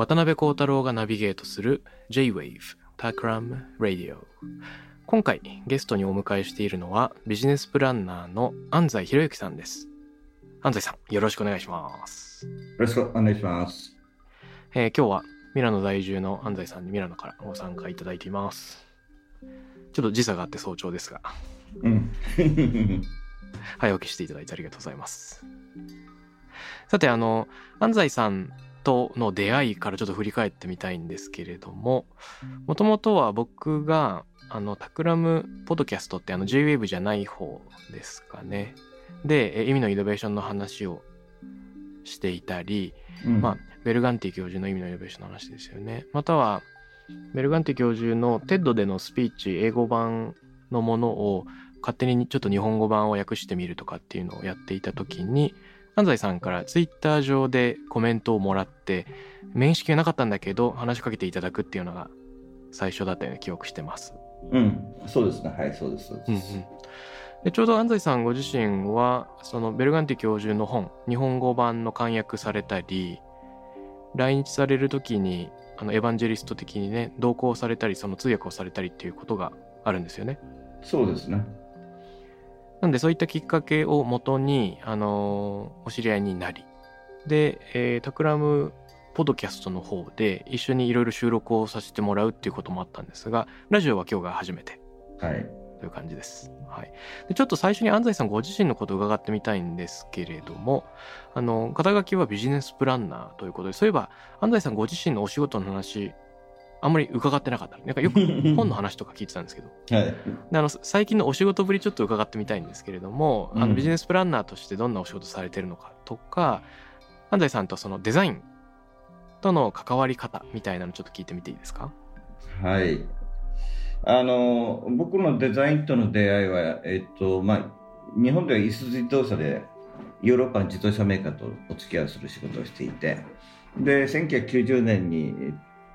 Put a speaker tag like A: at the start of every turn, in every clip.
A: 渡辺幸太郎がナビゲートする J-Wave Takram Radio 今回ゲストにお迎えしているのはビジネスプランナーの安西博之さんです安西さんよろしくお願いします、
B: よろしくお願いします。
A: えー今日はミラノ在住の安西さんにミラノからご参加いただいていますちょっと時差があって早朝ですが
B: うん。
A: 早起きしていただいてありがとうございます。さて、あの、安西さんとの出会いからちょっと振り返ってみたいんですけれども、もともとは僕が、あの、タクラムポッドキャストってあの J-Wave じゃない方ですかね。で、え意味のイノベーションの話をしていたり、
B: うん
A: まあ、ベルガンティ教授の意味のイノベーションの話ですよね。または、ベルガンティ教授の TED でのスピーチ、英語版のものを勝手にちょっと日本語版を訳してみるとかっていうのをやっていた時に、安西さんからツイッター上でコメントをもらって、面識はなかったんだけど、話しかけていただくっていうのが最初だったような記憶してます。
B: うん。そうですね。はい、そうです。そう
A: うんうん
B: で
A: ちょうど安西さんご自身はそのベルガンティ教授の本日本語版の漢訳されたり来日される時にあのエヴァンジェリスト的にね同行されたりその通訳をされたりっていうことがあるんですよね。
B: そうですね。
A: なんでそういったきっかけをもとに、あのーお知り合いになりで、えータクラムポッドキャストの方で一緒にいろいろ収録をさせてもらうっていうこともあったんですがラジオは今日が初めて
B: はい。
A: という感じです。はい。でちょっと最初に安西さんご自身のことを伺ってみたいんですけれども、あの、肩書きはビジネスプランナーということで、そういえば安西さんご自身のお仕事の話、あんまり伺ってなかった。なんかよく 本の話とか聞いてたんですけど、
B: はい。
A: であの最近のお仕事ぶりちょっと伺ってみたいんですけれども、あ
B: うん
A: のビジネスプランナーとしてどんなお仕事されてるのかとか、安西さんとそのデザインとの関わり方みたいなのちょっと聞いてみていいですか？
B: はい。あの、僕のデザインとの出会いは、えっと、まあ、日本ではイス自動車でヨーロッパの自動車メーカーとお付き合いする仕事をしていて、で、1990年に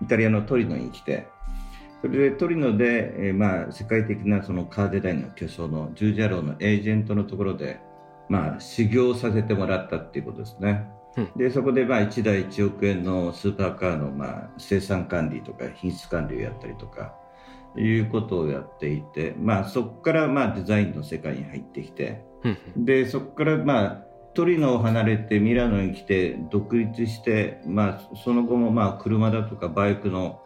B: イタリアのトリノに来て、それでトリノで、えーまあ、世界的なそのカーデザインの巨匠のジュージャローのエージェントのところで、まあ、修行させてもらったっていうことですね。
A: うん
B: でそこでまあ1台1億円のスーパーカーのまあ生産管理とか品質管理をやったりとかいうことをやっていて、まあ、そこからまあデザインの世界に入ってきてでそこからまあトリノを離れてミラノに来て独立して、まあ、その後もまあ車だとかバイクの、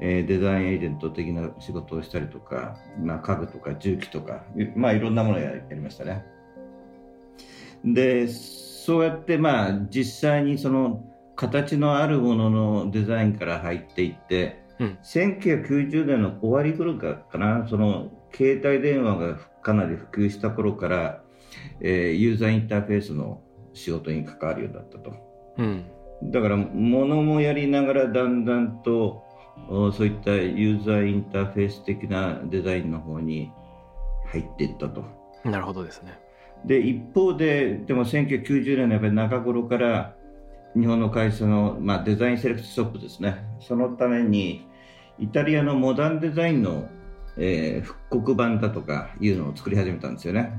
B: えーデザインエージェント的な仕事をしたりとか、まあ、家具とか重機とか、いまあ、いろんなものをややりましたね。でそうやってまあ実際にその形のあるもののデザインから入っていって、
A: うん
B: 1990年の終わり頃かかなその携帯電話がかなり普及した頃から、えーユーザーインターフェースの仕事に関わるようになったと
A: うん
B: だから物もやりながらだんだんとおそういったユーザーインターフェース的なデザインの方に入っていったと。
A: なるほどですね。
B: で一方で、でも1990年のやっぱり中頃から日本の会社の、まあ、デザインセレクトショップですね、そのためにイタリアのモダンデザインの、えー復刻版だとかいうのを作り始めたんですよね。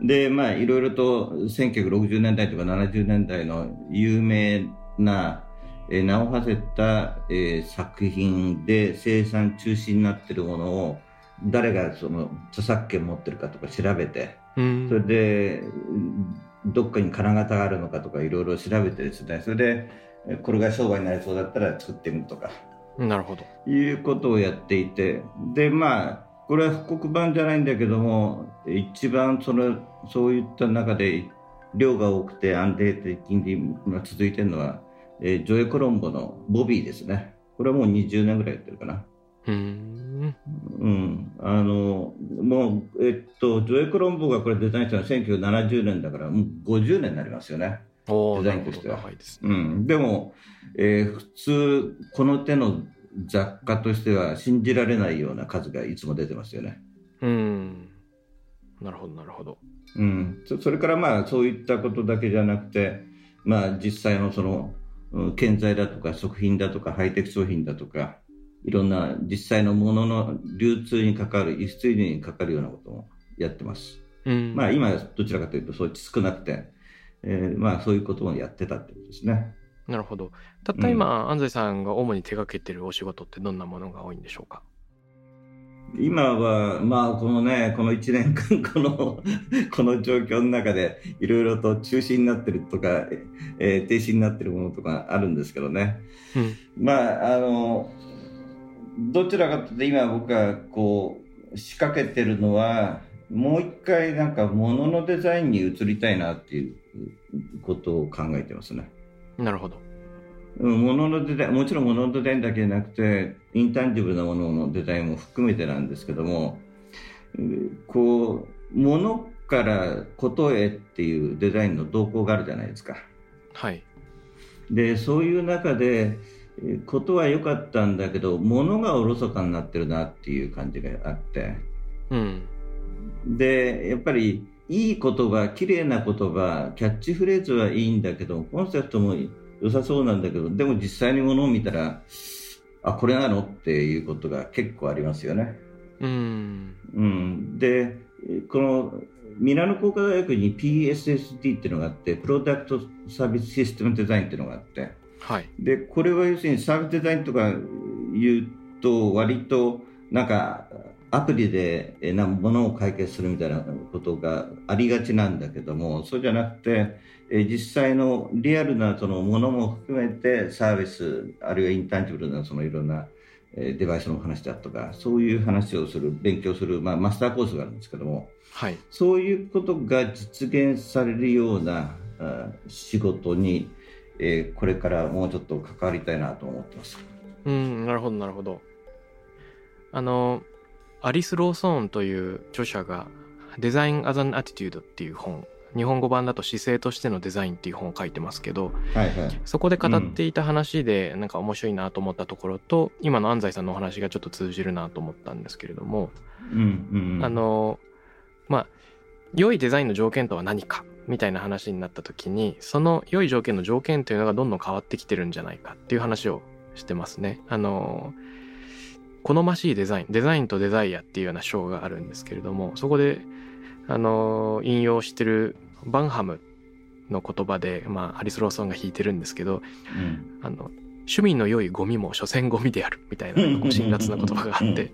B: で、まあ、いろいろと1960年代とか70年代の有名な、えー名を馳せた、えー作品で生産中止になっているものを誰がその著作権持ってるかとか調べて、
A: うん。
B: それでどっかに金型があるのかとかいろいろ調べてですね。それでえこれが商売になりそうだったら作ってみるとか。
A: なるほど。
B: いうことをやっていて。でまあこれは復刻版じゃないんだけども一番そのそういった中で量が多くて安定的に続いてるのは、えー、ジョエ・コロンボのボビーですね。これはもう20年ぐらいやってるかな。
A: うん。
B: うん。あのもうえっとジョエ・コロンボがこれデザインしたのは1970年だからもう50年になりますよね。デザインとしては、
A: はいです
B: うん、でも、えー、普通この手の雑貨としては信じられないような数がいつも出てますよね。
A: うん。なるほど、なるほど。
B: うん。それからまあ、そういったことだけじゃなくて、まあ、実際のその、建材だとか食品だとかハイテク商品だとか、いろんな実際のものの流通に関わる、輸出入に関わるようなこともやってます。
A: うん、
B: まあ、今、どちらかというと、そう少なくて、えー、まあ、そういうこともやってたってことですね。
A: なるほど。たった今、うん、安西さんが主に手掛けてるお仕事ってどんなものが多いんでしょうか？
B: 今は、まあ、このね、この1年間、この、この状況の中で、いろいろと中止になってるとか、えー、停止になってるものとかあるんですけどね。
A: うん、
B: まあ、あの、どちらかというと、今僕がこう、仕掛けてるのは、もう一回なんか物のデザインに移りたいなっていうことを考えてますね。
A: なるほど。
B: 物のデザインもちろん物のデザインだけじゃなくてインタンジブルなもののデザインも含めてなんですけどもこう物からことへっていうデザインの動向があるじゃないですか。
A: はい、
B: でそういう中でことは良かったんだけど物がおろそかになってるなっていう感じがあって、
A: うん、
B: でやっぱりいい言葉、綺麗な言葉、キャッチフレーズはいいんだけど、コンセプトも良さそうなんだけど、でも実際にものを見たら、あ、これなのっていうことが結構ありますよね。
A: うん。
B: うん。で、このミラノ工科大学に PSSD っていうのがあって、プロダクトサービスシステムデザインっていうのがあって、
A: はい。
B: で、これは要するにサービスデザインとか言うと、割となんかアプリでなものを解決するみたいなことがありがちなんだけどもそうじゃなくて実際のリアルなそのものも含めてサービスあるいはインタンジブルなそのいろんなデバイスの話だとかそういう話をする勉強する、まあ、マスターコースがあるんですけども、
A: はい、
B: そういうことが実現されるような仕事に、えこれからもうちょっと関わりたいなと思ってます。
A: うんなるほどなるほど。あのアリス・ローソーンという著者がデザイン・アザン・アティテュードっていう本。日本語版だと姿勢としてのデザインっていう本を書いてますけど、
B: はいはい、
A: そこで語っていた話でなんか面白いなと思ったところと、うん、今の安西さんのお話がちょっと通じるなと思ったんですけれども、
B: うんうんうん、
A: あのまあ良いデザインの条件とは何かみたいな話になった時にその良い条件の条件というのがどんどん変わってきてるんじゃないかっていう話をしてますね。あの好ましいデザイン、デザインとデザイアっていうような章があるんですけれども、そこで、あの、引用してるバンハムの言葉で、まあ、アリス・ローソンが弾いてるんですけど、
B: うん、
A: あの、趣味の良いゴミも所詮ゴミであるみたいな辛辣な言葉があって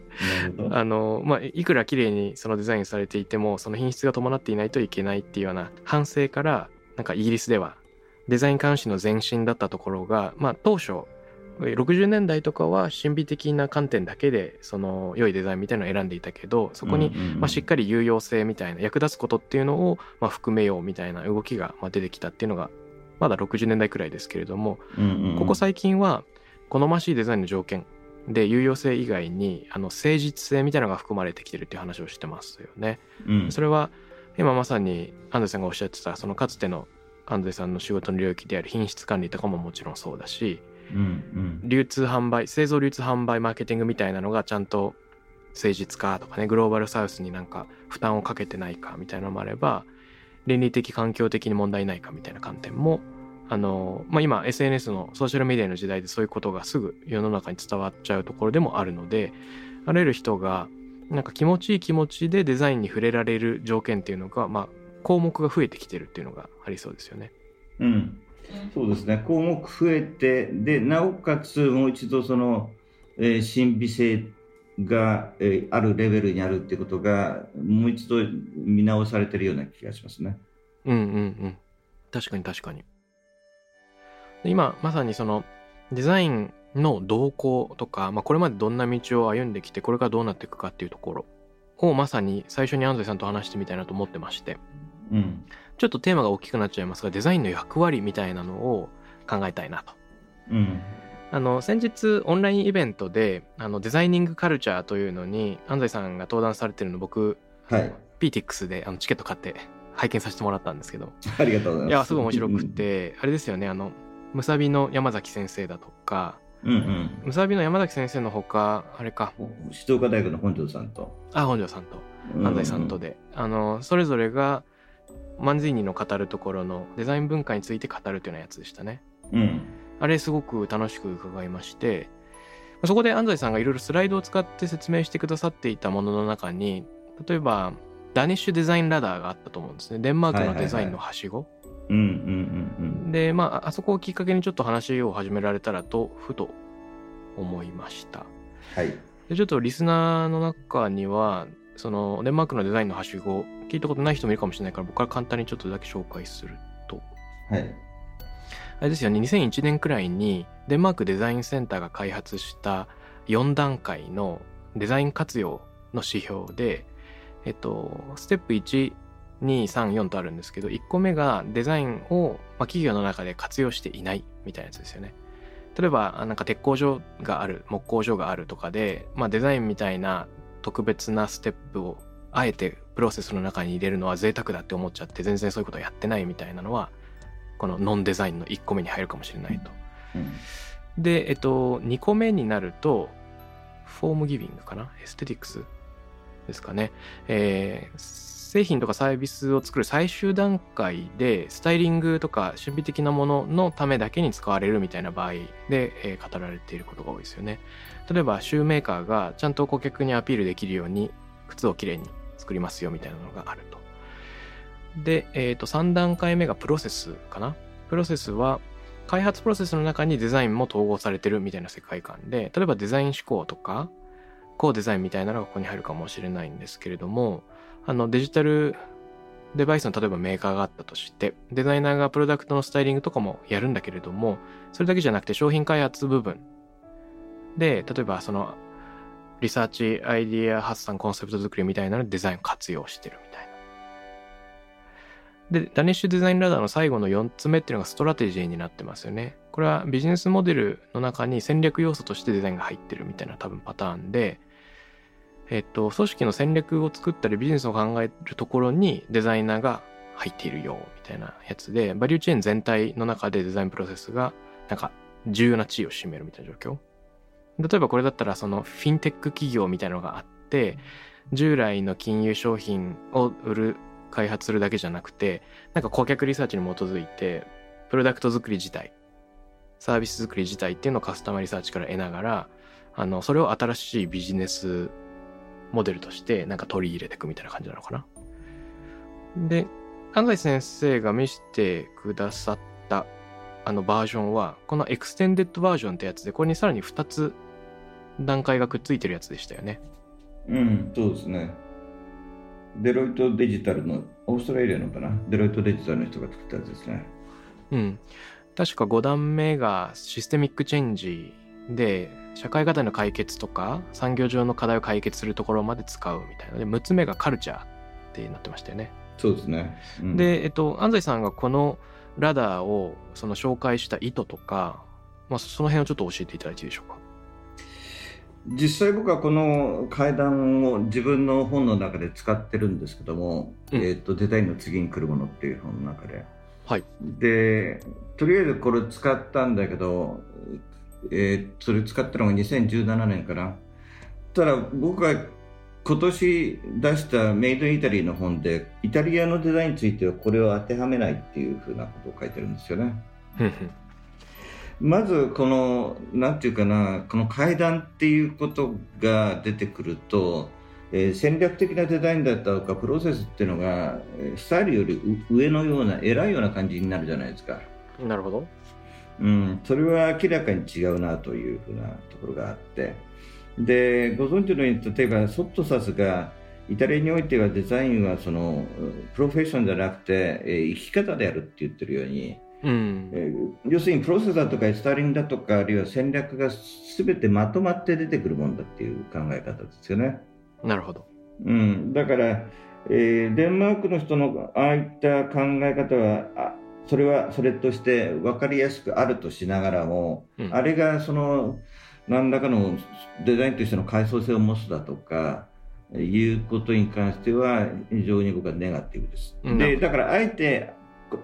A: あの、まあ、いくら綺麗にそのデザインされていてもその品質が伴っていないといけないっていうような反省からなん。かイギリスではデザイン監視の前進だったところが、まあ、当初60年代とかは神秘的な観点だけでその良いデザインみたいなのを選んでいたけどそこにまあしっかり有用性みたいな役立つことっていうのをまあ含めようみたいな動きがまあ出てきたっていうのがまだ60年代くらいですけれどもここ最近は好ましいデザインの条件で有用性以外にあの誠実性みたいなのが含まれてきてるっていう話をしてますよね。それは今まさに安藤さんがおっしゃってたそのかつての安藤さんの仕事の領域である品質管理とかももちろんそうだし流通販売製造流通販売マーケティングみたいなのがちゃんと誠実かとかねグローバルサウスになんか負担をかけてないかみたいなのもあれば倫理的環境的に問題ないかみたいな観点もあの、まあ、今 SNS のソーシャルメディアの時代でそういうことがすぐ世の中に伝わっちゃうところでもあるのであらゆる人がなんか気持ちいい気持ちでデザインに触れられる条件っていうのが、まあ、項目が増えてきてるっていうのがありそうですよね。
B: うん、そうですね項目増えてでなおかつもう一度その、えー、神秘性が、えー、あるレベルにあるってことがもう一度見直されてるような気がしますね。
A: うんうんうん確かに確かに。今まさにそのデザインの動向とか、まあ、これまでどんな道を歩んできてこれからどうなっていくかっていうところをまさに最初に安西さんと話してみたいなと思ってまして
B: うん。
A: ちょっとテーマが大きくなっちゃいますがデザインの役割みたいなのを考えたいなと。
B: うん。
A: あの先日オンラインイベントであのデザイニングカルチャーというのに安西さんが登壇されてるの僕
B: はい。
A: PTX であのチケット買って拝見させてもらったんですけど
B: ありがとうございます。
A: いやすごい面白くて、あれですよねあのムサビの山崎先生だとか
B: うんうん。
A: ムサビの山崎先生のほかあれか
B: うん。静岡大学の本庄さんと。
A: あ本庄さんと安西さんとで、あのそれぞれがマンズイニの語るところのデザイン文化について語るというようなやつでしたね。
B: うん。
A: あれすごく楽しく伺いましてそこで安西さんがいろいろスライドを使って説明してくださっていたものの中に例えばダニッシュデザインラダーがあったと思うんですねデンマークのデザインのはしご、でまああそこをきっかけにちょっと話を始められたらとふと思いました
B: うん。はい。
A: でちょっとリスナーの中にはそのデンマークのデザインのはしご聞いたことない人もいるかもしれないから僕から簡単にちょっとだけ紹介すると
B: はい。
A: あれですよね2001年くらいにデンマークデザインセンターが開発した4段階のデザイン活用の指標でえっとステップ1234とあるんですけど1個目がデザインを、まあ、企業の中で活用していないみたいなやつですよね例えばあなんか鉄工所がある木工所があるとかで、まあ、デザインみたいな特別なステップをあえてプロセスの中に入れるのは贅沢だって思っちゃって全然そういうことやってないみたいなのはこのノンデザインの1個目に入るかもしれないと。
B: うん
A: で、えっと、2個目になると、フォームギビングかな？エステティクスですかね。えー製品とかサービスを作る最終段階で、スタイリングとか神秘的なもののためだけに使われるみたいな場合で、えー語られていることが多いですよね。例えば、シューメーカーがちゃんと顧客にアピールできるように、靴をきれいに作りますよみたいなのがあると。で、えっ、と、3段階目がプロセスかなプロセスは、開発プロセスの中にデザインも統合されてるみたいな世界観で、例えばデザイン思考とか、コーデザインみたいなのがここに入るかもしれないんですけれども、あのデジタルデバイスの例えばメーカーがあったとして、デザイナーがプロダクトのスタイリングとかもやるんだけれども、それだけじゃなくて商品開発部分で、例えばそのリサーチ、アイディア発散、コンセプト作りみたいなのでデザインを活用してるみたいな。で、 Danish Design Ladder の最後の4つ目っていうのがストラテジーになってますよね。これはビジネスモデルの中に戦略要素としてデザインが入ってるみたいな多分パターンで、えっと、組織の戦略を作ったりビジネスを考えるところにデザイナーが入っているよみたいなやつで、バリューチェーン全体の中でデザインプロセスがなんか重要な地位を占めるみたいな状況。例えばこれだったらそのフィンテック企業みたいなのがあって、従来の金融商品を売る開発するだけじゃなくてなんか顧客リサーチに基づいてプロダクト作り自体サービス作り自体っていうのをカスタマーリサーチから得ながらあのそれを新しいビジネスモデルとしてなんか取り入れていくみたいな感じなのかな。で安西先生が見せてくださったあのバージョンはこのエクステンデッドバージョンってやつでこれにさらに2つ段階がくっついてるやつでしたよね。
B: うん、そうですね。デロイトデジタルの、オーストラリアのかな？デロイトデジタルの人が作ったやつですね。
A: うん。確か5段目がシステミックチェンジで、社会課題の解決とか、産業上の課題を解決するところまで使うみたいな。で、6つ目がカルチャーってなってましたよね。
B: そうですね。うん、
A: で、えっと、安西さんがこのラダーをその紹介した意図とか、まあ、その辺をちょっと教えていただいていいでしょうか？
B: 実際僕はこの階段を自分の本の中で使ってるんですけども、
A: うん
B: えっとデザインの次に来るものっていう本の中で。
A: はい。
B: で、とりあえずこれ使ったんだけど、えーそれ使ったのが2017年かな。ただ僕が今年出したメイドイタリーの本で、イタリアのデザインについてはこれを当てはめないっていうふうなことを書いてるんですよね。まずこのなんていうかなこの階段っていうことが出てくると、えー戦略的なデザインだったとかプロセスっていうのがえースタイルよりう上のような偉いような感じになるじゃないですか、
A: なるほど。
B: うん、それは明らかに違うなというふうなところがあってでご存知のように例えばソットサスがイタリアにおいてはデザインはそのプロフェッションじゃなくて、えー生き方であるって言ってるように
A: うん。
B: えー要するにプロセスだとかスタイリングだとかあるいは戦略が全てまとまって出てくるもんだっていう考え方ですよね。
A: なるほど。
B: うん、だから、えーデンマークの人のああいった考え方はあそれはそれとして分かりやすくあるとしながらも、
A: うん
B: あれがその何らかのデザインとしての階層性を持つだとかいうことに関しては非常に僕はネガティブです。
A: うん
B: でだからあえて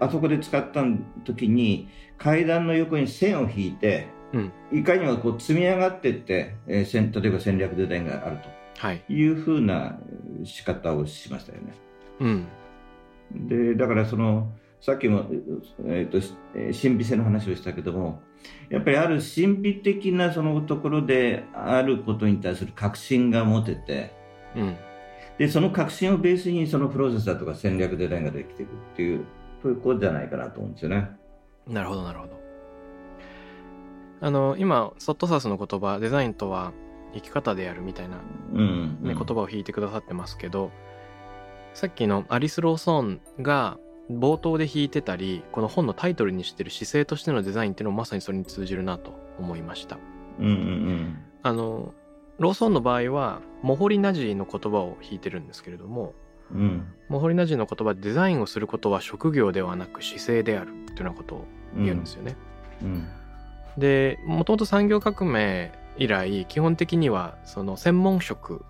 B: あそこで使った時に階段の横に線を引いて、
A: うん
B: いかにもこう積み上がっていって、えー戦例えば戦略デザインがあると。
A: はい。
B: いうふうな仕方をしましたよね。
A: うん。
B: でだからそのさっきも、えーとしえー神秘性の話をしたけどもやっぱりある神秘的なそのところであることに対する確信が持てて
A: うん。
B: でその確信をベースにそのプロセスだとか戦略デザインができていくっていうそういうことじゃないかなと思うんですよね。
A: なるほど、なるほど。あの、今、ソットサスの言葉、デザインとは生き方であるみたいな、
B: うん、
A: ね言葉を引いてくださってますけど、さっきのアリス・ローソンが冒頭で弾いてたり、この本のタイトルにしてる姿勢としてのデザインっていうのもまさにそれに通じるなと思いました。
B: うんうん
A: あの、ローソンの場合は、モホリナジーの言葉を弾いてるんですけれども、
B: うん。うん
A: モホリナジーの言葉でデザインをすることは職業ではなく姿勢であるっていうようなことを言うんですよね。
B: うん。
A: でもともと産業革命以来基本的にはその専門職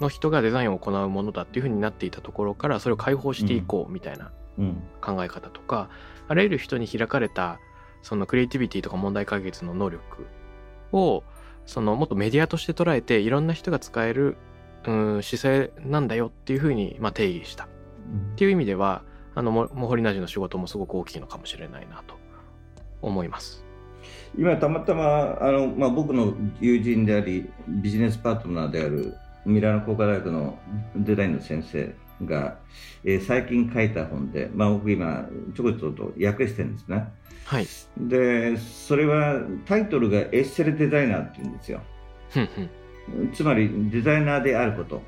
A: の人がデザインを行うものだっていうふうになっていたところからそれを解放していこうみたいな
B: うん。
A: 考え方とか、あらゆる人に開かれたそのクリエイティビティとか問題解決の能力をそのもっとメディアとして捉えていろんな人が使えるうん姿勢なんだよっていうふうにまあ定義した。っていう意味ではあのモモホリナジの仕事もすごく大きいのかもしれないなと思います。
B: 今たまたまあの、まあ、僕の友人でありビジネスパートナーであるミラノ工科大学のデザインの先生が、えー最近書いた本で、まあ、僕今ちょこちょこと訳してるんですね。
A: はい。
B: でそれはタイトルがエッセルデザイナーっていうんですよつまりデザイナーであること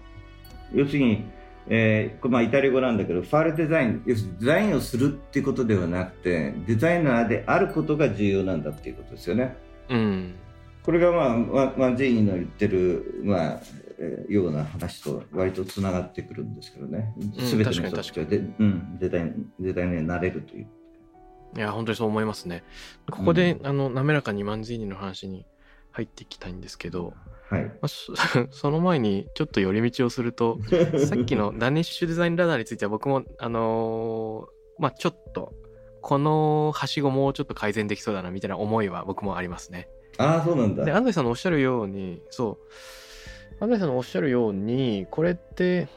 B: 要するに、えーこれまあイタリア語なんだけどファールデザイン要するにデザインをするっていうことではなくてデザイナーであることが重要なんだっていうことですよね
A: うん。
B: これがまあワワンジェイニーの言ってる、まあえーような話と割とつながってくるんですけどね、
A: うん
B: 全ての人たちがで、うん、デザインデザイナーになれるという。
A: いや、本当にそう思いますね。ここで、あの、滑らかにマンズィーニの話に入っていきたいんですけど、
B: はい、
A: まあ、そ その前にちょっと寄り道をすると、さっきのダニッシュデザインラダーについては僕も、あのーまあちょっと、このはしごもうちょっと改善できそうだなみたいな思いは僕もありますね。
B: ああそうなんだ。
A: で、安西さんのおっしゃるように、そう、安西さんのおっしゃるように、これって、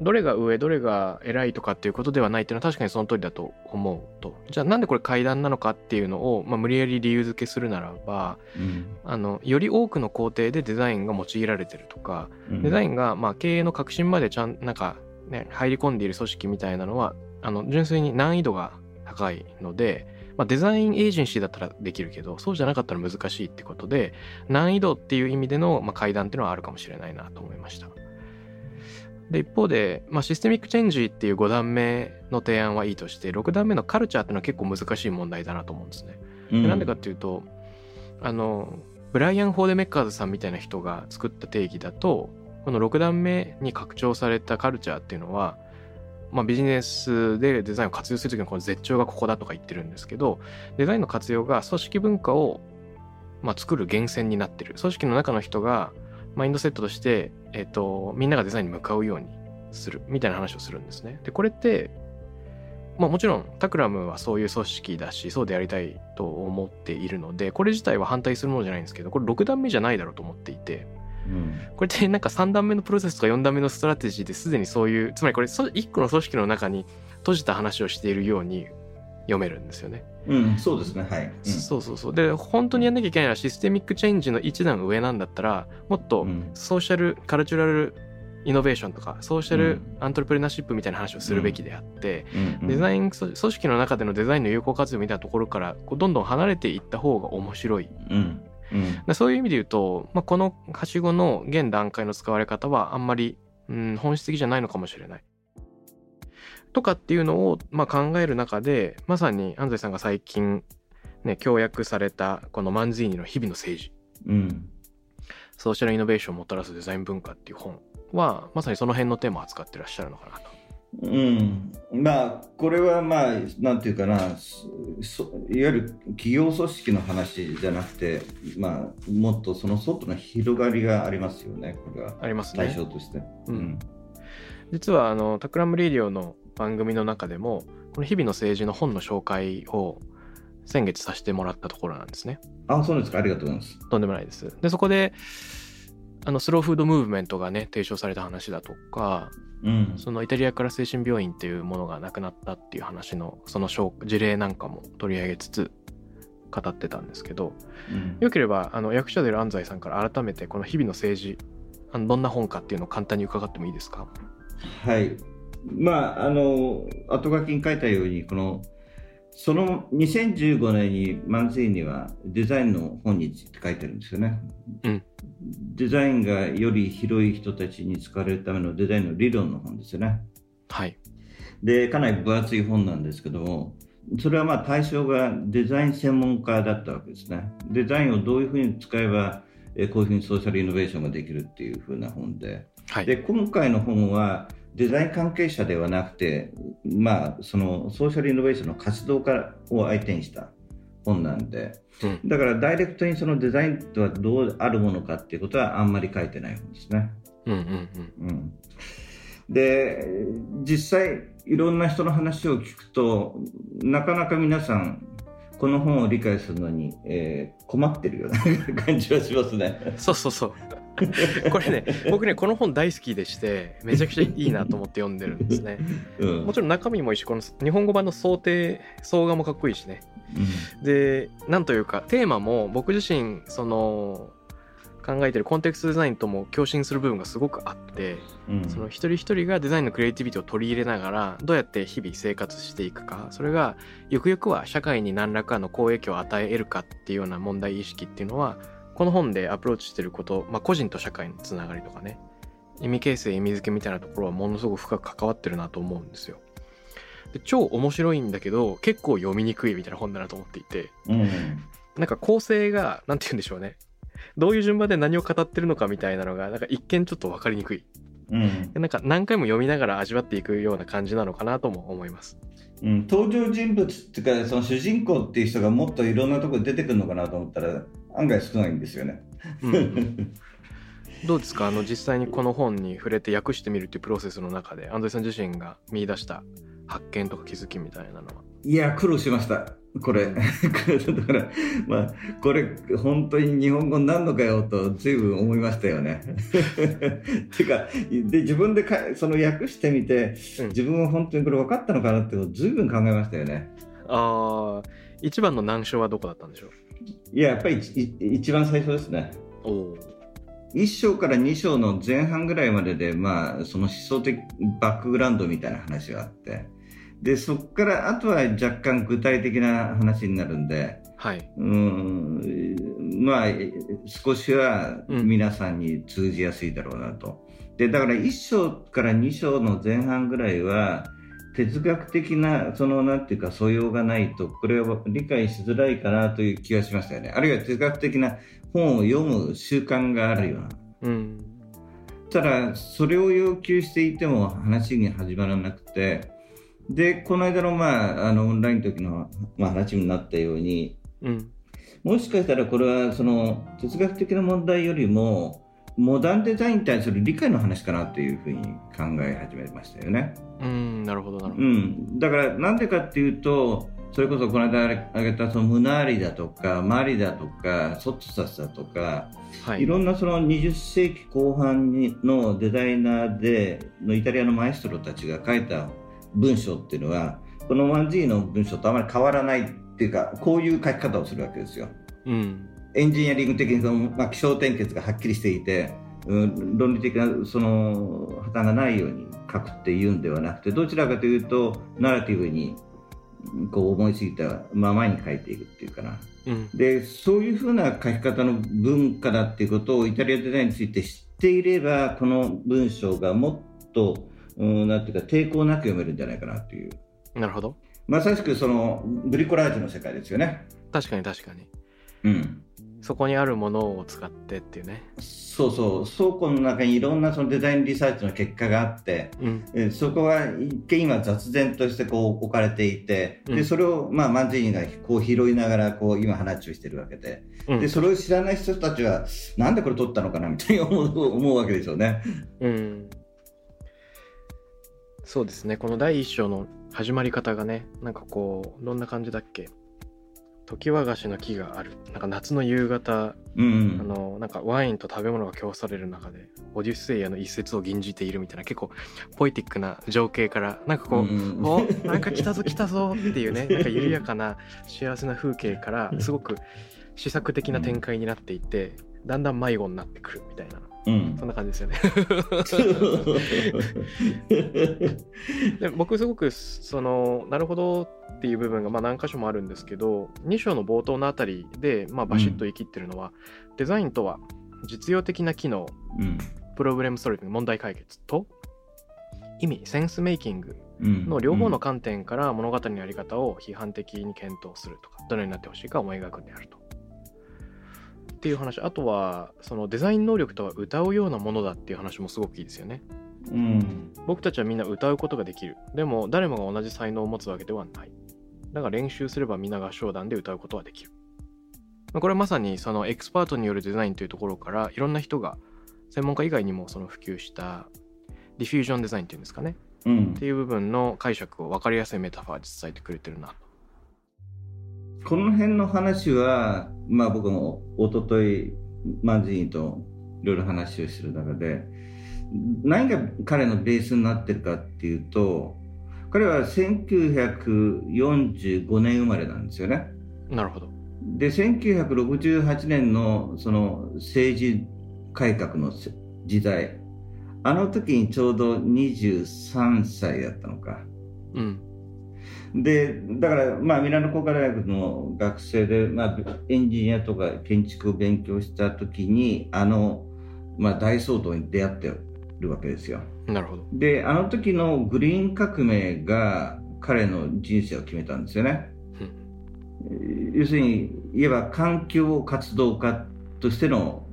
A: どれが上、どれが偉いとかっていうことではないっていうのは確かにその通りだと思うと。じゃあなんでこれ階段なのかっていうのを、まあ、無理やり理由付けするならば、
B: うん
A: あの、より多くの工程でデザインが用いられてるとか、
B: うん
A: デザインが、まあ、経営の革新までちゃん、なんか、ね、入り込んでいる組織みたいなのは、あの、純粋に難易度が高いので、まあ、デザインエージェンシーだったらできるけど、そうじゃなかったら難しいってことで、難易度っていう意味での、まあ、階段っていうのはあるかもしれないなと思いました。で、一方で、まあ、システミックチェンジっていう5段目の提案はいいとして、6段目のカルチャーっていうのは結構難しい問題だなと思うんですね。
B: うん
A: でなんでかっていうとあのブライアン・ホーデメッカーズさんみたいな人が作った定義だとこの6段目に拡張されたカルチャーっていうのは、まあ、ビジネスでデザインを活用するときのこの絶頂がここだとか言ってるんですけどデザインの活用が組織文化を、まあ、作る源泉になってる組織の中の人がマインドセットとして、えっとみんながデザインに向かうようにするみたいな話をするんですね。でこれってまあもちろんタクラムはそういう組織だしそうでやりたいと思っているのでこれ自体は反対するものじゃないんですけどこれ6段目じゃないだろうと思っていて
B: うん
A: これってなんか3段目のプロセスとか4段目のストラテジーですでにそういうつまりこれ1個の組織の中に閉じた話をしているように読めるんですよね。
B: うん、そうですね。はい、うん。
A: そうそうそう。で本当にやんなきゃいけないのはシステミックチェンジの一段上なんだったらもっと
B: うん。
A: ソーシャルカルチュラルイノベーションとかソーシャル
B: うん。
A: アントレプレナーシップみたいな話をするべきであって、
B: うん。
A: デザイン組織の中でのデザインの有効活用みたいなところからこうどんどん離れていった方が面白い。
B: うん。うん。
A: でそういう意味で言うと、まあ、このはしごの現段階の使われ方はあんまり、うん、本質的じゃないのかもしれない。とかっていうのを、まあ、考える中でまさに安西さんが最近、ね、協約されたこのマンズィーニの日々の政治。
B: うん。
A: ソーシャルイノベーションをもたらすデザイン文化っていう本はまさにその辺のテーマを扱ってらっしゃるのかなと。
B: うん、まあこれはまあなんていうかなそいわゆる企業組織の話じゃなくて、まあ、もっとその外の広がりがありますよねこれは。
A: ありますね。
B: 対象として。
A: うん。実はあのタクラムレディオの番組の中でもこの日々の政治の本の紹介を先月させてもらったところなんですね。
B: あそうですかありがとうございます。
A: とんでもないです。でそこであのスローフードムーブメントがね提唱された話だとか
B: うん
A: そのイタリアから精神病院っていうものがなくなったっていう話のその証事例なんかも取り上げつつ語ってたんですけど
B: うん
A: よければあの役者である安西さんから改めてこの日々の政治あのどんな本かっていうのを簡単に伺ってもいいですか？
B: はい。まあ、あの、後書きに書いたように、この、その2015年にマンスイにはデザインの本について書いてるんですよね。
A: うん
B: デザインがより広い人たちに使われるためのデザインの理論の本ですよね。
A: はい
B: で、かなり分厚い本なんですけども、それはまあ対象がデザイン専門家だったわけですね。デザインをどういうふうに使えば、えこういうふうにソーシャルイノベーションができるっていうふうな本で、
A: はい
B: で今回の本はデザイン関係者ではなくて、まあ、そのソーシャルイノベーションの活動家を相手にした本なんで
A: うん
B: だからダイレクトにそのデザインとはどうあるものかっていうことはあんまり書いてない本ですね。
A: うんうんうん
B: うん、で実際いろんな人の話を聞くとなかなか皆さんこの本を理解するのに、えー困ってるような感じはしますね。
A: そうそうそう これね僕ねこの本大好きでしてめちゃくちゃいいなと思って読んでるんですね。
B: うん。
A: もちろん中身もいいしこの日本語版の想定総画もかっこいいしね。
B: うん。
A: でなんというかテーマも僕自身その考えてるコンテクストデザインとも共振する部分がすごくあって
B: うん。
A: その一人一人がデザインのクリエイティビティを取り入れながらどうやって日々生活していくかそれがゆくゆくは社会に何らかの好影響を与え得るかっていうような問題意識っていうのはこの本でアプローチしてること、まあ、個人と社会のつながりとかね意味形成意味付けみたいなところはものすごく深く関わってるなと思うんですよ。で超面白いんだけど結構読みにくいみたいな本だなと思っていて。
B: うん。
A: なんか構成がなんて言うんでしょうね。どういう順番で何を語ってるのかみたいなのがなんか一見ちょっと分かりにくい。
B: うん。
A: なんか何回も読みながら味わっていくような感じなのかなとも思います。
B: うん、登場人物っていうかその主人公っていう人がもっといろんなところに出てくるのかなと思ったら案外少ないんですよね。
A: うんうんどうですか？あの実際にこの本に触れて訳してみるっていうプロセスの中で安西さん自身が見出した発見とか気づきみたいなのは。
B: いや苦労しましたこれ だからまあこれ本当に日本語になるのかよと随分思いましたよね。ていうかで自分でかその訳してみて
A: うん
B: 自分は本当にこれ分かったのかなってことを随分考えましたよね。
A: あー一番の難所はどこだったんでしょう？
B: いややっぱりい一番最初ですね。
A: おお
B: 1章から2章の前半ぐらいまでで、まあ、その思想的バックグラウンドみたいな話があってでそこからあとは若干具体的な話になるんで
A: はい。
B: うーんまあ少しは
A: うん
B: 皆さんに通じやすいだろうなと。でだから1章から2章の前半ぐらいは哲学的なそのなんていうか素養がないとこれは理解しづらいかなという気がしましたよねあるいは哲学的な本を読む習慣があるような
A: うん。
B: ただそれを要求していても話に始まらなくてでこの間の,、まあ、あのオンラインの時の、まあ、話になったように
A: うん。
B: もしかしたらこれはその哲学的な問題よりもモダンデザインに対する理解の話かなっていうふうに考え始めましたよね。
A: うん。なるほど、なるほ
B: う
A: ど。
B: ん、だからなんでかっていうとそれこそこの間挙げたそのムナーリだとかマリだとかソッツサスだとか
A: はいい。
B: ろんなその20世紀後半にのデザイナーでのイタリアのマエストロたちが書いた文章っていうのはこの 1G の文章とあまり変わらないっていうかこういう書き方をするわけですよ。
A: うん。
B: エンジニアリング的にその、まあ、気象点結がはっきりしていて、うん、論理的なその破綻がないように書くっていうんではなくてどちらかというとナラティブにこう思いついたままに書いていくっていうかな
A: うん。
B: でそういうふうな書き方の文化だっていうことをイタリアデザインについて知っていればこの文章がもっと、うん、なんていうか抵抗なく読めるんじゃないかなっていう
A: なるほど。
B: まさしくそのブリコラージュの世界ですよね。
A: 確かに確かに。
B: うん
A: そそこにあるものを使ってっていうね。
B: そうそう倉庫の中にいろんなそのデザインリサーチの結果があって、
A: うん。
B: えーそこは一見今雑然としてこう置かれていて、
A: うん
B: でそれをまあ万人がこう拾いながらこう今話をしてるわけで
A: うん
B: でそれを知らない人たちはなんでこれ取ったのかなみたいに思う思うわけでしょうね。
A: うん。そうですね。この第一章の始まり方がね、なんかこう、どんな感じだっけ？時和菓子の木がある。なんか夏の夕方、
B: うん
A: あの、なんかワインと食べ物が供される中で、オデュッセイヤの一節を吟じているみたいな、結構ポエティックな情景から、なんかこう、
B: うん
A: おなんか来たぞ来たぞっていうね なんか緩やかな幸せな風景からすごく試作的な展開になっていってだんだん迷子になってくるみたいな
B: うん。
A: そんな感じですよね。で僕すごくそのなるほどっていう部分がまあ何箇所もあるんですけど2章の冒頭のあたりでまあバシッと言い切ってるのは、デザインとは実用的な機能
B: うん。
A: プロブレムソルビング問題解決と意味センスメイキング
B: うん。
A: の両方の観点から物語のやり方を批判的に検討するとかどのようになってほしいか思い描くんであると。っていう話あとはそのデザイン能力とは歌うようなものだっていう話もすごくいいですよね。
B: うん
A: 僕たちはみんな歌うことができる。でも誰もが同じ才能を持つわけではない。だから練習すれば皆が合唱団で歌うことはできる。まあこれはまさにそのエキスパートによるデザインというところからいろんな人が専門家以外にもその普及した diffusion design っていうんですかね。
B: うん
A: っていう部分の解釈を分かりやすいメタファーで伝えてくれてるなと。
B: この辺の話は、まあ、僕も一昨日マンジーニといろいろ話をしてる中で何が彼のベースになってるかっていうと彼は1945年生まれなんですよね。
A: なるほど。
B: で1968年のその政治改革の時代あの時にちょうど23歳だったのか。
A: うん。
B: でだから、まあ、ミラノ工科大学の学生で、まあ、エンジニアとか建築を勉強した時にあの、まあ、大騒動に出会ってるわけですよ。
A: なるほど。
B: であの時のグリーン革命が彼の人生を決めたんですよね。
A: うん。
B: 要するに言えば環境活動家としての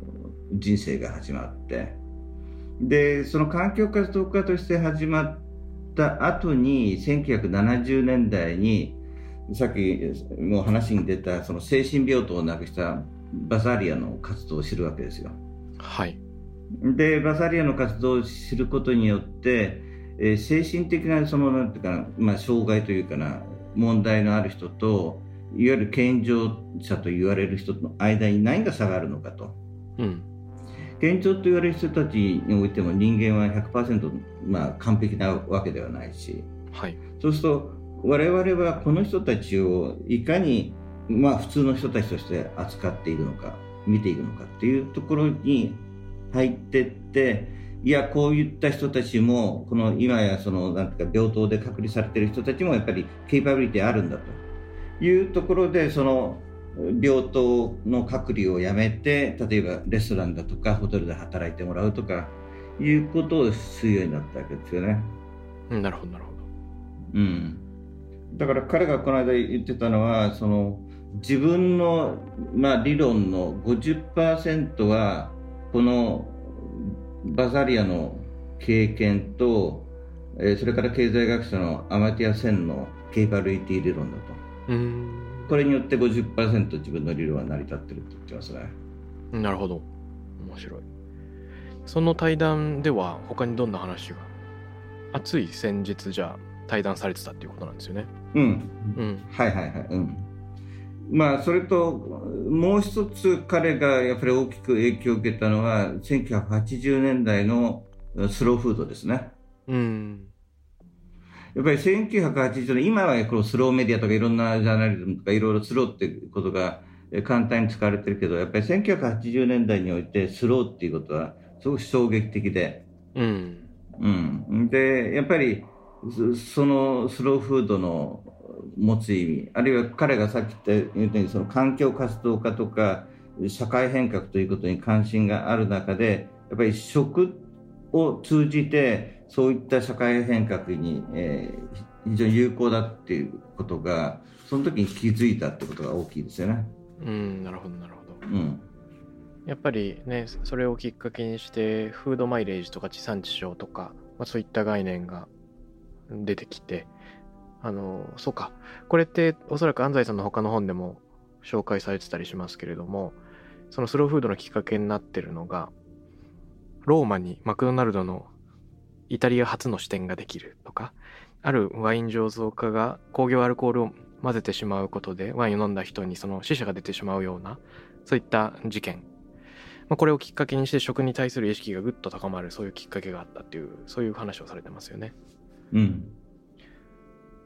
B: 人生が始まって。でその環境活動家として始まった後に1970年代にさっきもう話に出たその精神病棟を亡くしたバザリアの活動を知るわけですよ。
A: はい。
B: でバザリアの活動を知ることによって、えー精神的なそのなんていうかな、まあ、障害というかな問題のある人といわゆる健常者と言われる人の間に何が差があるのかと
A: うん。
B: 健常と言われる人たちにおいても人間は100%、まあ、完璧なわけではないし
A: はい。
B: そうすると我々はこの人たちをいかに、まあ、普通の人たちとして扱っているのか見ているのかっていうところに入ってっていやこういった人たちもこの今やそのなんか病棟で隔離されている人たちもやっぱりケイパビリティあるんだというところでその病棟の隔離をやめて例えばレストランだとかホテルで働いてもらうとかいうことをするようになったわけですよね。
A: うんなるほど、なるほど。
B: うん、だから彼がこの間言ってたのはその自分の、まあ、理論の50%はこのバザリアの経験と、えーそれから経済学者のアマティア・センのケイパビリティ理論だと
A: うーん。
B: これによって50%自分の理論は成り立ってるって言ってますね。
A: なるほど。面白い。その対談では他にどんな話が熱い先日じゃあ対談されてたっていうことなんですよね。
B: うん、
A: うん。
B: はいはいはい。うん。まあ、それと、もう一つ彼がやっぱり大きく影響を受けたのは、1980年代のスローフードですね。
A: うん。
B: やっぱり1980年、今はこのスローメディアとかいろんなジャーナリズムとかいろいろスローってことがえ簡単に使われてるけど、やっぱり1980年代においてスローっていうことはすごく衝撃的で、
A: うん。
B: うん、でやっぱりそそのスローフードの持つ意味あるいは彼がさっき言ったようにその環境活動家とか社会変革ということに関心がある中でやっぱり食を通じてそういった社会変革に、えー非常に有効だっていうことがその時に気づいたってことが大きいですよね。
A: うん。なるほど、なるほど。
B: うん。
A: やっぱりね、それをきっかけにして、フードマイレージとか地産地消とか、まあ、そういった概念が出てきて、あの、そうか。これっておそらく安西さんの他の本でも紹介されてたりしますけれども、そのスローフードのきっかけになってるのが、ローマにマクドナルドのイタリア初の支店ができるとか、あるワイン醸造家が工業アルコールを混ぜてしまうことでワインを飲んだ人にその死者が出てしまうようなそういった事件、まあ、これをきっかけにして食に対する意識がぐっと高まるそういうきっかけがあったっていうそういう話をされてますよね。
B: うん。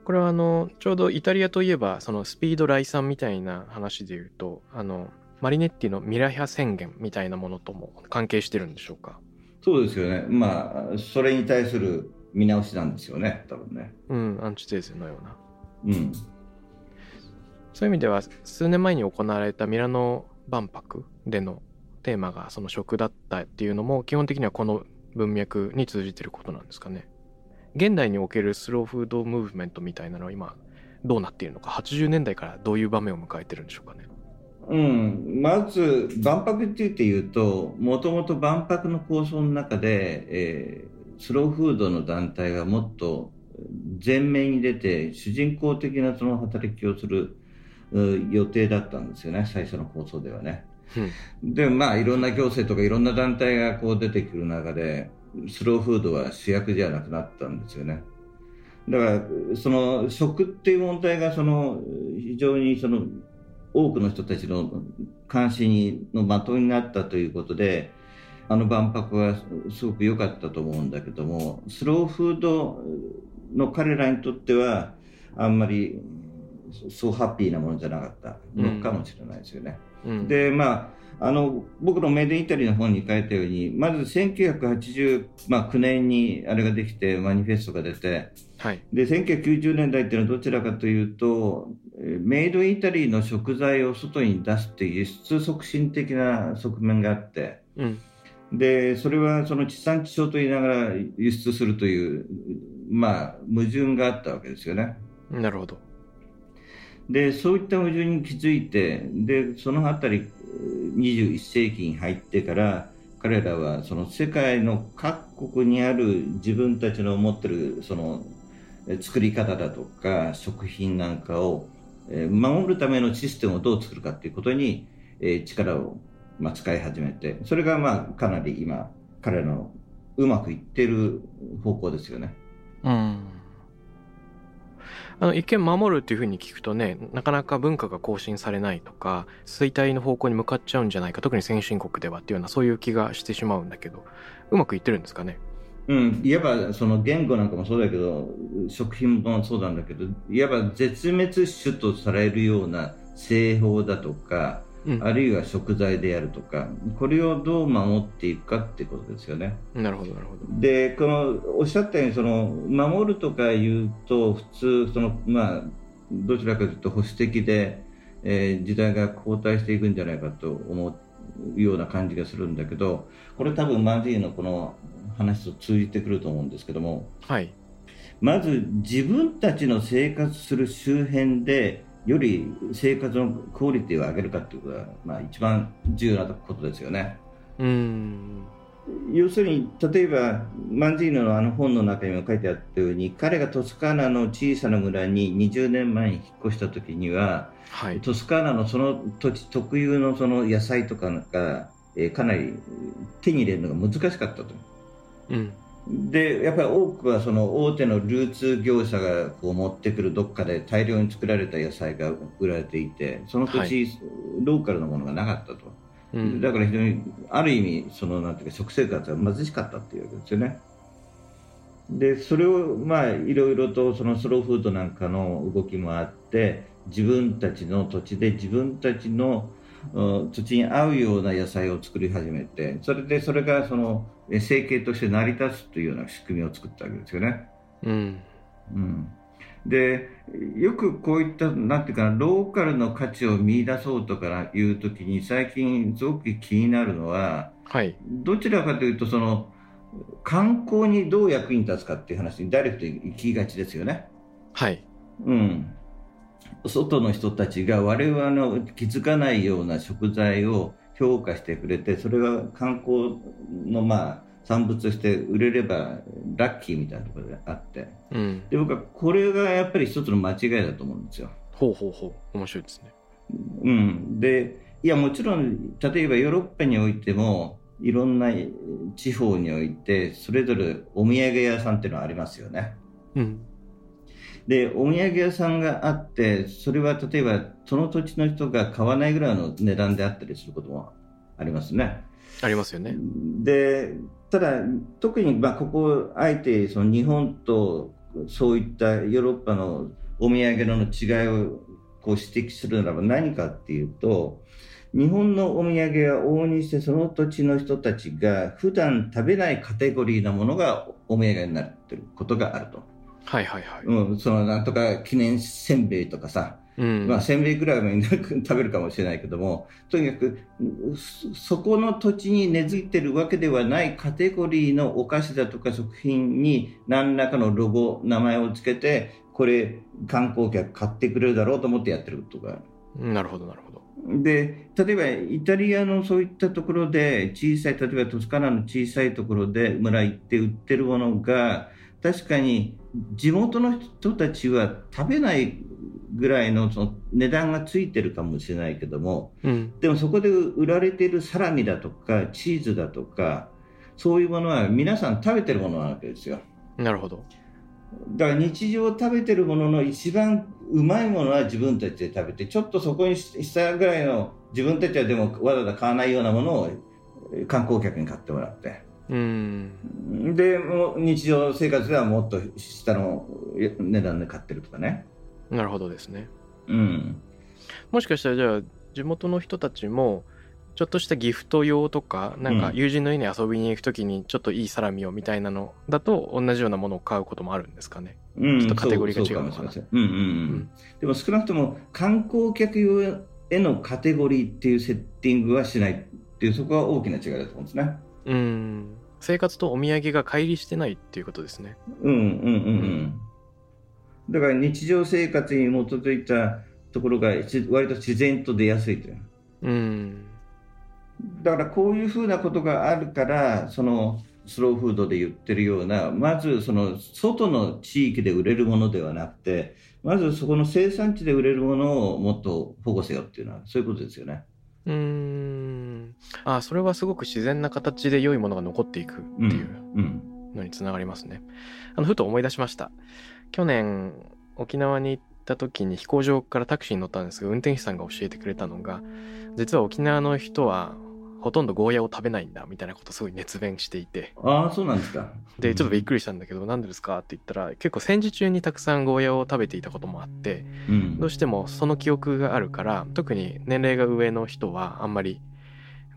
A: これはあのちょうどイタリアといえばそのスピード来産みたいな話で言うとあのマリネッティのミラヒャ宣言みたいなものとも関係してるんでしょうか
B: そうですよね。まあ、それに対する見直しなんですよね、多分ね。
A: うんアンチテーゼのような
B: うん。
A: そういう意味では数年前に行われたミラノ万博でのテーマがその食だったっていうのも基本的にはこの文脈に通じてることなんですかね。現代におけるスローフードムーブメントみたいなのは今どうなっているのか80年代からどういう場面を迎えてるんでしょうかね。
B: うん、まず万博について言うともともと万博の構想の中で、えースローフードの団体がもっと前面に出て主人公的なその働きをするう予定だったんですよね最初の構想ではね。でまあいろんな行政とかいろんな団体がこう出てくる中でスローフードは主役じゃなくなったんですよね。だからその食っていう問題がその非常にその多くの人たちの関心の的になったということであの万博はすごく良かったと思うんだけどもスローフードの彼らにとってはあんまりそうハッピーなものじゃなかったのかもしれないですよね。
A: うん、
B: でまああの僕のメイドインイタリーの本に書いたようにまず1989年にあれができてマニフェストが出て
A: はい。
B: で1990年代っていうのはどちらかというとえーメイドインイタリーの食材を外に出すっていう輸出促進的な側面があって
A: うん。
B: でそれはその地産地消と言いながら輸出するというまあ矛盾があったわけですよね。
A: なるほど。
B: でそういった矛盾に気づいてでそのあたり21世紀に入ってから彼らはその世界の各国にある自分たちの持ってるその作り方だとか食品なんかを守るためのシステムをどう作るかということに力を使い始めてそれがまあかなり今彼らのうまくいってる方向ですよね。
A: うん。あの一見守るっていうふうに聞くとねなかなか文化が更新されないとか衰退の方向に向かっちゃうんじゃないか特に先進国ではっていうようなそういう気がしてしまうんだけどうまくいってるんですかね？
B: うん、いわばその言語なんかもそうだけど食品もそうなんだけどいわば絶滅種とされるような製法だとか
A: うん。
B: あるいは食材であるとかこれをどう守っていくかってことですよね。
A: なるほどなるほど。
B: でこのおっしゃったようにその守るとか言うと普通その、まあ、どちらかというと保守的で、えー時代が後退していくんじゃないかと思うような感じがするんだけどこれ多分マンディーのこの話と通じてくると思うんですけども
A: はい。
B: まず自分たちの生活する周辺でより生活のクオリティを上げるかということが、まあ、一番重要なことですよね。
A: うーん
B: 要するに例えばマンジーノのあの本の中にも書いてあったように彼がトスカーナの小さな村に20年前に引っ越した時には
A: はい
B: トスカーナのその土地特有のその野菜とかが、えーかなり手に入れるのが難しかったと。
A: うん
B: でやっぱり多くはその大手の流通業者がこう持ってくるどっかで大量に作られた野菜が売られていてその土地、ローカルのものがなかったと。
A: うん
B: だから非常にある意味そのなんていうか食生活が貧しかったっていうわけですよね。でそれをまあいろいろとそのスローフードなんかの動きもあって自分たちの土地で自分たちのうん土地に合うような野菜を作り始めてそれでそれがそのえ生計として成り立つというような仕組みを作ったわけですよね。
A: うん。
B: うん、でよくこういったなんていうかなローカルの価値を見出そうとかいうときに最近すごく気になるのは
A: はい。
B: どちらかというとその観光にどう役に立つかっていう話にダイレクトに行きがちですよね。
A: はい。
B: うん、外の人たちが我々の気づかないような食材を評価してくれてそれが観光のまあ産物として売れればラッキーみたいなところがあって
A: うん。
B: で僕はこれがやっぱり一つの間違いだと思うんですよ。
A: ほうほうほう。面白いですね。
B: うん、でいやもちろん例えばヨーロッパにおいてもいろんな地方においてそれぞれお土産屋さんっていうのはありますよね。
A: うん。
B: でお土産屋さんがあってそれは例えばその土地の人が買わないぐらいの値段であったりすることもありますね。
A: ありますよね。
B: でただ特にまあここあえてその日本とそういったヨーロッパのお土産の違いをこう指摘するならば何かっていうと日本のお土産は往々にしてその土地の人たちが普段食べないカテゴリーなものがお土産になってることがあると。
A: はいはいはい。
B: うん、そのなんとか記念せんべいとかさ、
A: うん。
B: まあ、せんべいぐらいはみんな食べるかもしれないけどもとにかくそそこの土地に根付いてるわけではないカテゴリーのお菓子だとか食品に何らかのロゴ名前をつけてこれ観光客買ってくれるだろうと思ってやってることがある。
A: なるほどなるほど。
B: で例えばイタリアのそういったところで小さい例えばトスカナの小さいところで村行って売ってるものが確かに地元の人たちは食べないぐらいのその値段がついてるかもしれないけども
A: うん。
B: でもそこで売られているサラミだとかチーズだとかそういうものは皆さん食べてるものなわけですよ。
A: なるほど。
B: だから日常食べてるものの一番うまいものは自分たちで食べてちょっとそこにしたぐらいの自分たちはでもわざわざ買わないようなものをえー観光客に買ってもらって
A: うん。
B: でもう日常生活ではもっと下のえ値段で買ってるとかね
A: なるほどですね。
B: うん
A: もしかしたらじゃあ地元の人たちもちょっとしたギフト用とかなんか
B: うん
A: 友人の家に遊びに行くときにちょっといいサラミをみたいなのだと同じようなものを買うこともあるんですかね。
B: うん
A: ちょっとカテゴリーが違う
B: そ
A: のかな
B: でも少なくとも観光客用へのカテゴリーっていうセッティングはしないっていうそこは大きな違いだと思うんですね
A: うん。生活とお土産が乖離してないっていうことですね。
B: うんうんうんうん。だから日常生活に基づいたところがし割と自然と出やすいという。
A: うん。
B: だからこういうふうなことがあるから、そのスローフードで言ってるような、まずその外の地域で売れるものではなくて、まずそこの生産地で売れるものをもっと保護せよっていうのは、そういうことですよね。
A: うーん。あ、それはすごく自然な形で良いものが残っていくっていう
B: うん。
A: のにつながりますね。あの、ふと思い出しました。去年、沖縄に行った時に飛行場からタクシーに乗ったんですが、運転手さんが教えてくれたのが、実は沖縄の人はほとんどゴーヤを食べないんだみたいなことすごい熱弁していて、
B: ああ、そうなんですか。
A: で、ちょっとびっくりしたんだけど、なんでですかって言ったら、結構戦時中にたくさんゴーヤを食べていたこともあって、
B: うん。
A: どうしてもその記憶があるから特に年齢が上の人はあんまり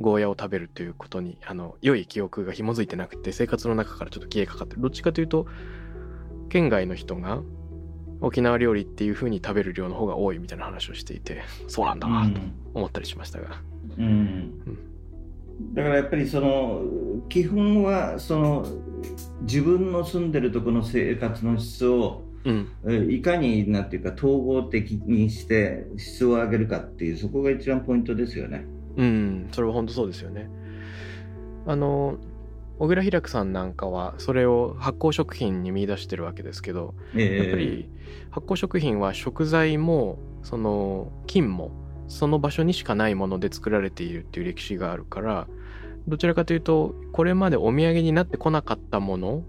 A: ゴーヤを食べるということにあの良い記憶が紐づいてなくて生活の中からちょっと消えかかってる。どっちかというと県外の人が沖縄料理っていう風に食べる量の方が多いみたいな話をしていてそうなんだなと思ったりしましたが。
B: うんだからやっぱりその基本はその自分の住んでるところの生活の質を
A: うん。
B: えいかになんていうか統合的にして質を上げるかっていうそこが一番ポイントですよね。
A: うん。それは本当そうですよね。あの小倉平久さんなんかはそれを発酵食品に見出してるわけですけど
B: え。
A: やっぱり発酵食品は食材もその菌もその場所にしかないもので作られているっていう歴史があるからどちらかというとこれまでお土産になってこなかったもの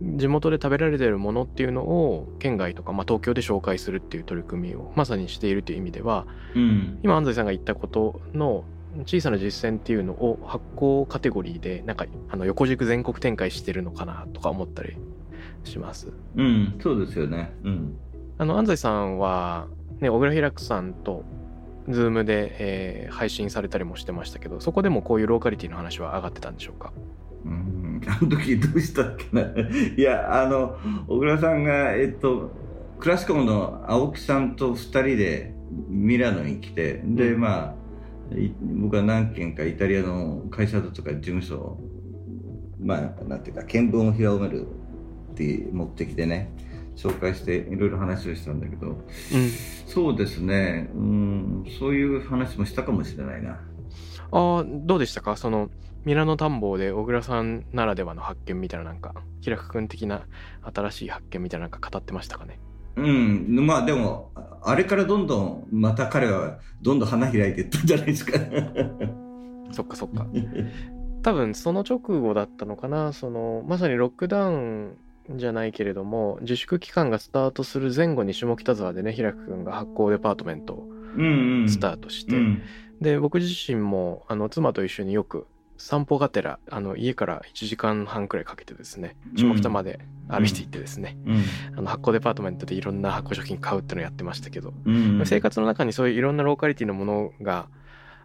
A: 地元で食べられているものっていうのを県外とか、まあ、東京で紹介するっていう取り組みをまさにしているという意味では
B: うん
A: 今安西さんが言ったことの小さな実践っていうのを発酵カテゴリーでなんかあの横軸全国展開してるのかなとか思ったりします。
B: うん、そうですよね。うん
A: あの安西さんは、ね、小倉平久さんと Zoom で、えー配信されたりもしてましたけどそこでもこういうローカリティの話は上がってたんでしょうか？
B: うん、あの時どうしたっけな。いや、あの、小倉さんが、えっと、クラシコムの青木さんと2人でミラノに来て、で、
A: うん。
B: まあ、い僕は何軒かイタリアの会社だとか事務所を、まあ、なんていうか、見聞を広めるっていう目的でね、紹介していろいろ話をしたんだけど、
A: うん。
B: そうですね、うん、そういう話もしたかもしれないな。
A: ああ、どうでしたか？その、ミラノ探訪で小倉さんならではの発見みたいななんか、平久君的な新しい発見みたいななんか語ってましたかね？
B: うん、まあでも、あれからどんどん、また彼はどんどん花開いていったんじゃないですか。
A: そっかそっか。多分その直後だったのかな？そのまさにロックダウンじゃないけれども自粛期間がスタートする前後に下北沢でね平久君が発行デパートメントを
B: うんうん。
A: スタートして、
B: うん。
A: で僕自身もあの妻と一緒によく散歩がてらあの家から1時間半くらいかけてですね下北まで歩いて行ってですね、
B: うん。
A: あの発行デパートメントでいろんな発酵食品買うっていうのをやってましたけど、
B: うん
A: 生活の中にそういういろんなローカリティのものが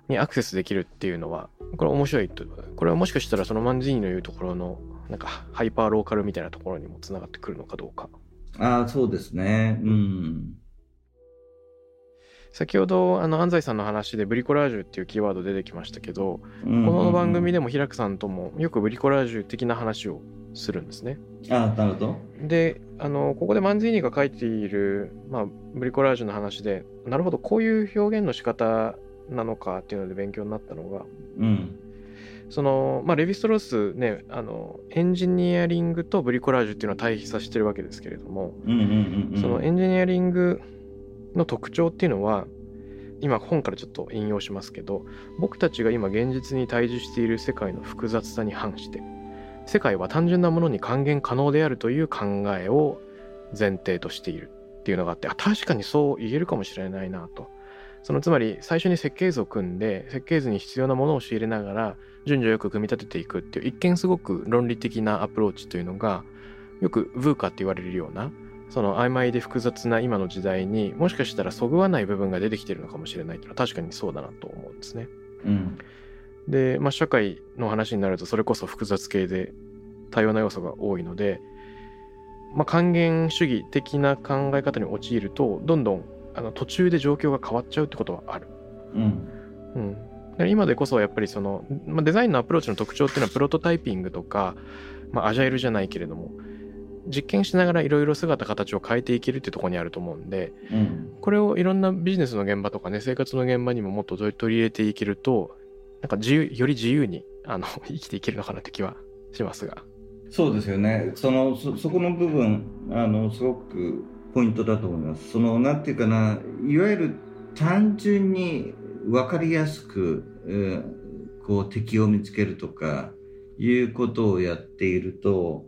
A: にアクセスできるっていうのはこれ面白いとこれはもしかしたらそのマンジーニの言うところのなんかハイパーローカルみたいなところにもつながってくるのかどうか
B: ああ、そうですね。うん。
A: 先ほどあの安西さんの話でブリコラージュっていうキーワード出てきましたけど、
B: こ
A: この番組でも平久さんともよくブリコラージュ的な話をするんですね
B: ああ、なるほど。
A: であのここでマンジーニが書いている、まあ、ブリコラージュの話でなるほどこういう表現の仕方なのかっていうので勉強になったのが
B: うん。
A: その、まあ、レヴィストロースねあのエンジニアリングとブリコラージュっていうのは対比させてるわけですけれども、
B: うんうんうんうん。
A: そのエンジニアリングの特徴っていうのは今本からちょっと引用しますけど僕たちが今現実に対峙している世界の複雑さに反して世界は単純なものに還元可能であるという考えを前提としているっていうのがあってあ確かにそう言えるかもしれないなとそのつまり最初に設計図を組んで設計図に必要なものを仕入れながら順序よく組み立てていくっていう一見すごく論理的なアプローチというのがよく VUCA って言われるようなその曖昧で複雑な今の時代にもしかしたらそぐわない部分が出てきてるのかもしれないっていうのは確かにそうだなと思うんですね。
B: うん。
A: で、まあ、社会の話になるとそれこそ複雑系で多様な要素が多いので、まあ、還元主義的な考え方に陥るとどんどんあの途中で状況が変わっちゃうってことはある。
B: うん。
A: うん、で今でこそやっぱりその、まあ、デザインのアプローチの特徴っていうのはプロトタイピングとか、まあ、アジャイルじゃないけれども実験しながらいろいろ姿形を変えていけるってところにあると思うんで
B: うん。
A: これをいろんなビジネスの現場とかね生活の現場にももっと取り取り入れていけるとなんか自由より自由にあの 生きていけるのかなって気はしますが。
B: そうですよね。その、そ、そこの部分、あの、すごくポイントだと思います。その、なんていうかな、いわゆる単純に分かりやすく、えーこう敵を見つけるとか、いうことをやっていると、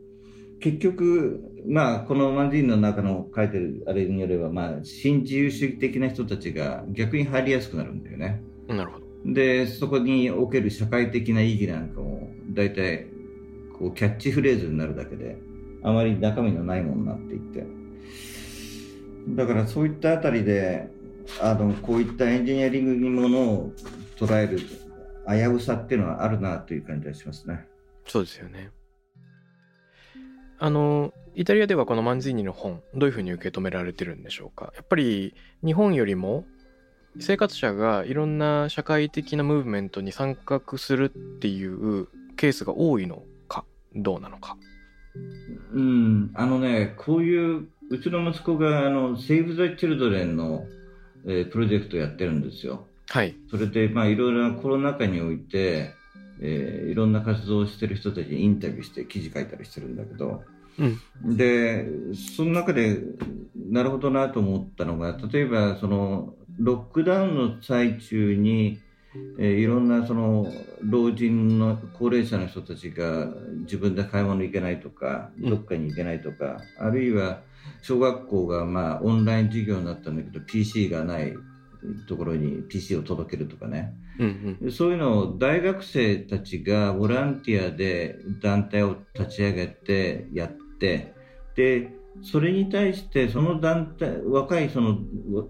B: 結局、まあ、このマンディーンの中の書いてるあれによれば、まあ、新自由主義的な人たちが逆に入りやすくなるんだよね。
A: なるほど。
B: で、そこにおける社会的な意義なんかも、大体、こう、キャッチフレーズになるだけで、あまり中身のないものになっていって。だからそういったあたりで、あの、こういったエンジニアリングにものを捉える危うさっていうのはあるなという感じがしますね。
A: そうですよね。あのイタリアではこのマンズィーニの本どういうふうに受け止められてるんでしょうかやっぱり日本よりも生活者がいろんな社会的なムーブメントに参画するっていうケースが多いのかどうなのか。
B: うん、あのね、こういう、うちの息子が、あの、Save the Children の、えープロジェクトをやってるんですよ。
A: はい。
B: それで、まあ、いろいろなコロナ禍において、えーいろんな活動をしてる人たちにインタビューして記事書いたりしてるんだけど、で、その中で、なるほどなと思ったのが、例えば、その、ロックダウンの最中に、えーいろんなその老人の高齢者の人たちが自分で買い物行けないとか、
A: うん
B: どっかに行けないとか、あるいは小学校がまあオンライン授業になったんだけど PC がないところに PC を届けるとかね、
A: うんうん。
B: でそういうのを大学生たちがボランティアで団体を立ち上げてやって、で、それに対してその団体、若いその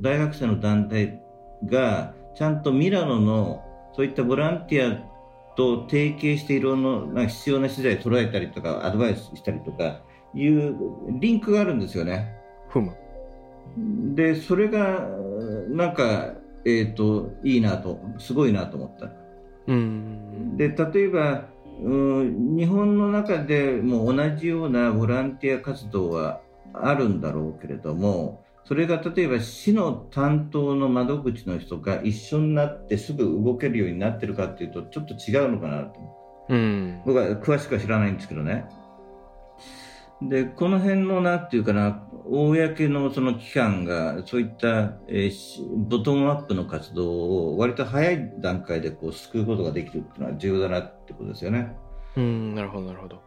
B: 大学生の団体がちゃんとミラノのそういったボランティアと提携していろんな必要な資材を捉えたりとかアドバイスしたりとかいうリンクがあるんですよね。
A: ふむ。
B: で、それがなんか、えっ、と、いいなと、すごいなと思った。
A: うん。
B: で例えばうん日本の中でも同じようなボランティア活動はあるんだろうけれども、それが例えば市の担当の窓口の人が一緒になってすぐ動けるようになってるかっていうと、ちょっと違うのかなと。
A: うん。
B: 僕は詳しくは知らないんですけどね。で、この辺のなんていうかな、公のその機関がそういった、えー、ボトムアップの活動を割と早い段階でこう救うことができるっていうのは重要だなってことですよね。
A: うん、なるほど、なるほど。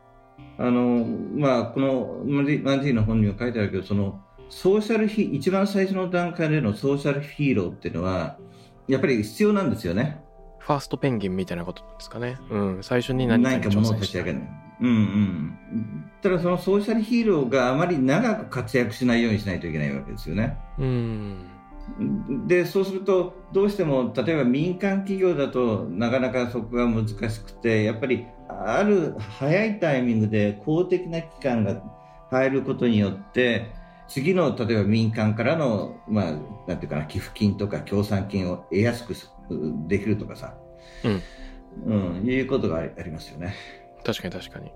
B: あの、まあ、このマンディの本には書いてあるけど、その、ソーシャルヒ一番最初の段階でのソーシャルヒーローっていうのは、やっぱり必要なんですよね。
A: ファーストペンギンみたいなことですかね。うん、最初に何
B: かものを立ち上げる。うんうん。ただそのソーシャルヒーローがあまり長く活躍しないようにしないといけないわけですよね。
A: うん。
B: でそうするとどうしても例えば民間企業だとなかなかそこが難しくてやっぱりある早いタイミングで公的な機関が入ることによって次の例えば民間からの、まあ、なんていうかな寄付金とか協賛金を得やすくできるとかさ、うん、うん、いうことがありますよね。
A: 確かに確かに。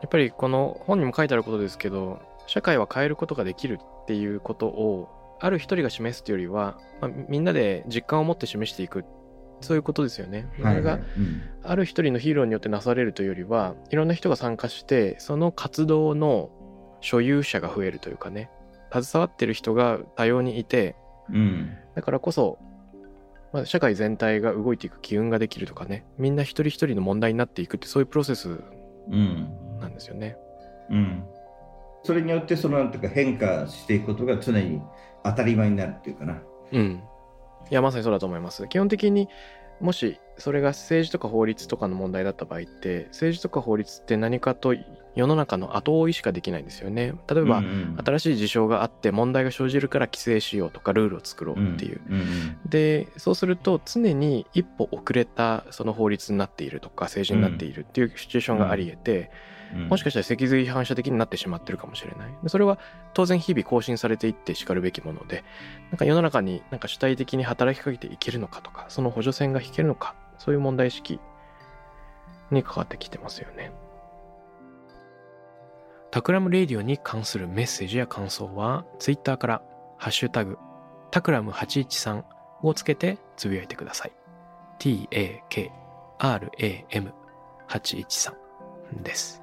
A: やっぱりこの本にも書いてあることですけど社会は変えることができるっていうことをある一人が示すというよりは、まあ、みんなで実感を持って示していくそういうことですよね。それがある一人のヒーローによってなされるというよりはいろんな人が参加してその活動の所有者が増えるというかね携わってる人が多様にいて、
B: うん、
A: だからこそ、まあ、社会全体が動いていく機運ができるとかねみんな一人一人の問題になっていくってそういうプロセスなんですよね。
B: うん、うん、それによってそのなんていうか変化していくことが常に当たり前になるっていうかな。
A: うんいやまさにそうだと思います。基本的にもしそれが政治とか法律とかの問題だった場合って政治とか法律って何かと世の中の後追いしかできないんですよね。例えば、うんうん、新しい事象があって問題が生じるから規制しようとかルールを作ろうっていう。うんうん、でそうすると常に一歩遅れたその法律になっているとか政治になっているっていうシチュエーションがあり得て、もしかしたら脊髄反射的になってしまってるかもしれない。それは当然日々更新されていってしかるべきもので、なんか世の中になんか主体的に働きかけていけるのかとか、その補助線が引けるのか、そういう問題意識に関わってきてますよね。タクラムレディオに関するメッセージや感想は、ツイッターからハッシュタグ、タクラム813をつけてつぶやいてください。t-a-k-r-a-m813 です。